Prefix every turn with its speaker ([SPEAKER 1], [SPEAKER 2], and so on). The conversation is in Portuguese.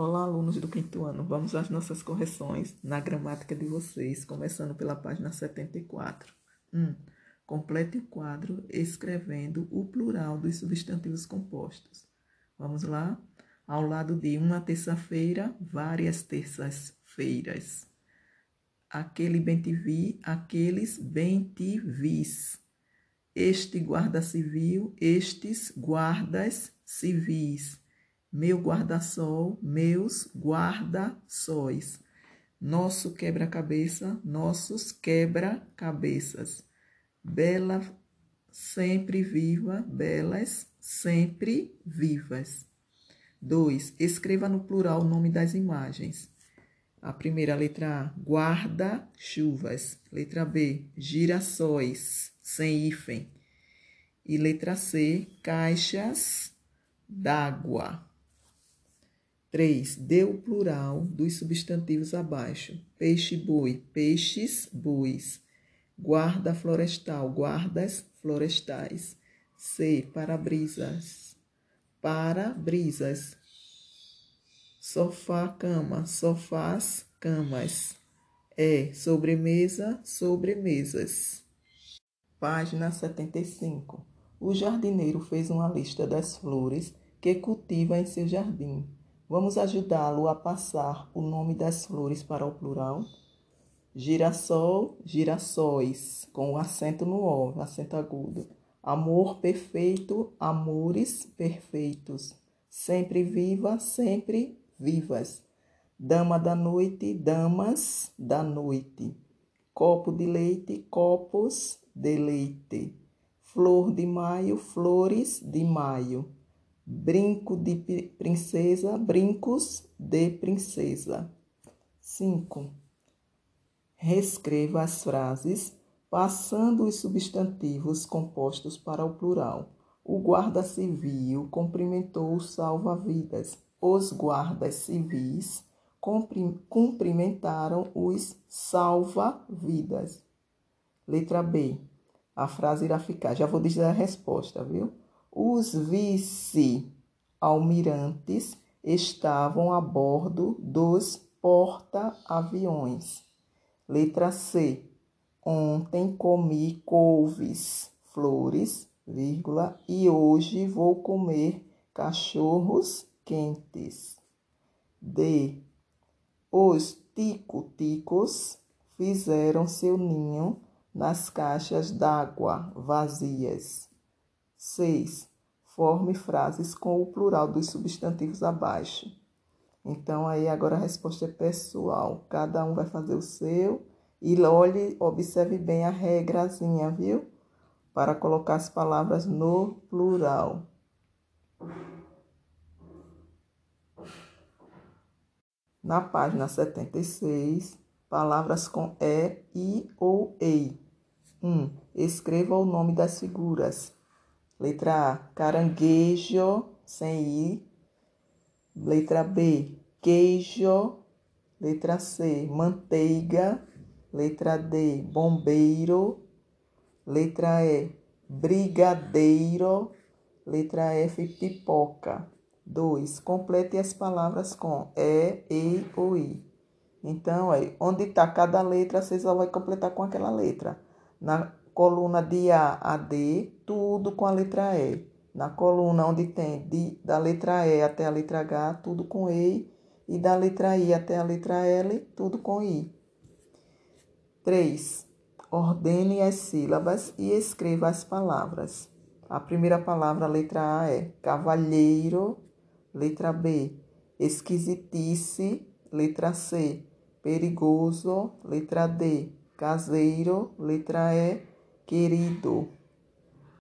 [SPEAKER 1] Olá, alunos do quinto ano. Vamos às nossas correções na gramática de vocês, começando pela página 74. 1. Um, complete o quadro escrevendo o plural dos substantivos compostos. Vamos lá? Ao lado de uma terça-feira, várias terças-feiras. Aquele bem te vi, aqueles bem te vis. Este guarda civil, estes guardas civis meu guarda-sol, meus guarda-sóis. Nosso quebra-cabeça, nossos quebra-cabeças. Bela sempre viva, belas sempre vivas. 2. Escreva no plural o nome das imagens. A primeira letra A, guarda-chuvas. Letra B, girassóis, sem hífen. E letra C, caixas d'água. 3. Dê o plural dos substantivos abaixo. Peixe-boi, peixes, bois. Guarda florestal, guardas florestais. C. Para-brisas, para-brisas. Sofá-cama, sofás, camas. E. Sobremesa, sobremesas. Página 75. O jardineiro fez uma lista das flores que cultiva em seu jardim. Vamos ajudá-lo a passar o nome das flores para o plural. Girassol, girassóis, com o acento no O, acento agudo. Amor perfeito, amores perfeitos. Sempre viva, sempre vivas. Dama da noite, damas da noite. Copo de leite, copos de leite. Flor de maio, flores de maio brinco de princesa, brincos de princesa. 5. Reescreva as frases passando os substantivos compostos para o plural. O guarda civil cumprimentou o salva-vidas. Os guardas civis cumprimentaram os salva-vidas. Letra B. A frase irá ficar. Já vou dizer a resposta, viu? Os vice-almirantes estavam a bordo dos porta-aviões. Letra C. Ontem comi couves, flores, vírgula, e hoje vou comer cachorros quentes. D. Os tico-ticos fizeram seu ninho nas caixas d'água vazias. 6. Forme frases com o plural dos substantivos abaixo. Então, aí agora a resposta é pessoal. Cada um vai fazer o seu. E olhe, observe bem a regrazinha, viu? Para colocar as palavras no plural. Na página 76, palavras com E, I ou EI. 1. Um, escreva o nome das figuras. Letra A, caranguejo, sem I. Letra B, queijo. Letra C, manteiga. Letra D, bombeiro. Letra E, brigadeiro. Letra F, pipoca. 2. Complete as palavras com E, E ou I. Então, aí, onde está cada letra, você só vai completar com aquela letra. Na coluna de A a D, tudo com a letra E. Na coluna onde tem de, da letra E até a letra H, tudo com E. E da letra I até a letra L, tudo com I. 3. Ordene as sílabas e escreva as palavras. A primeira palavra, letra A, é cavalheiro. Letra B, esquisitice. Letra C, perigoso. Letra D, caseiro. Letra E, querido.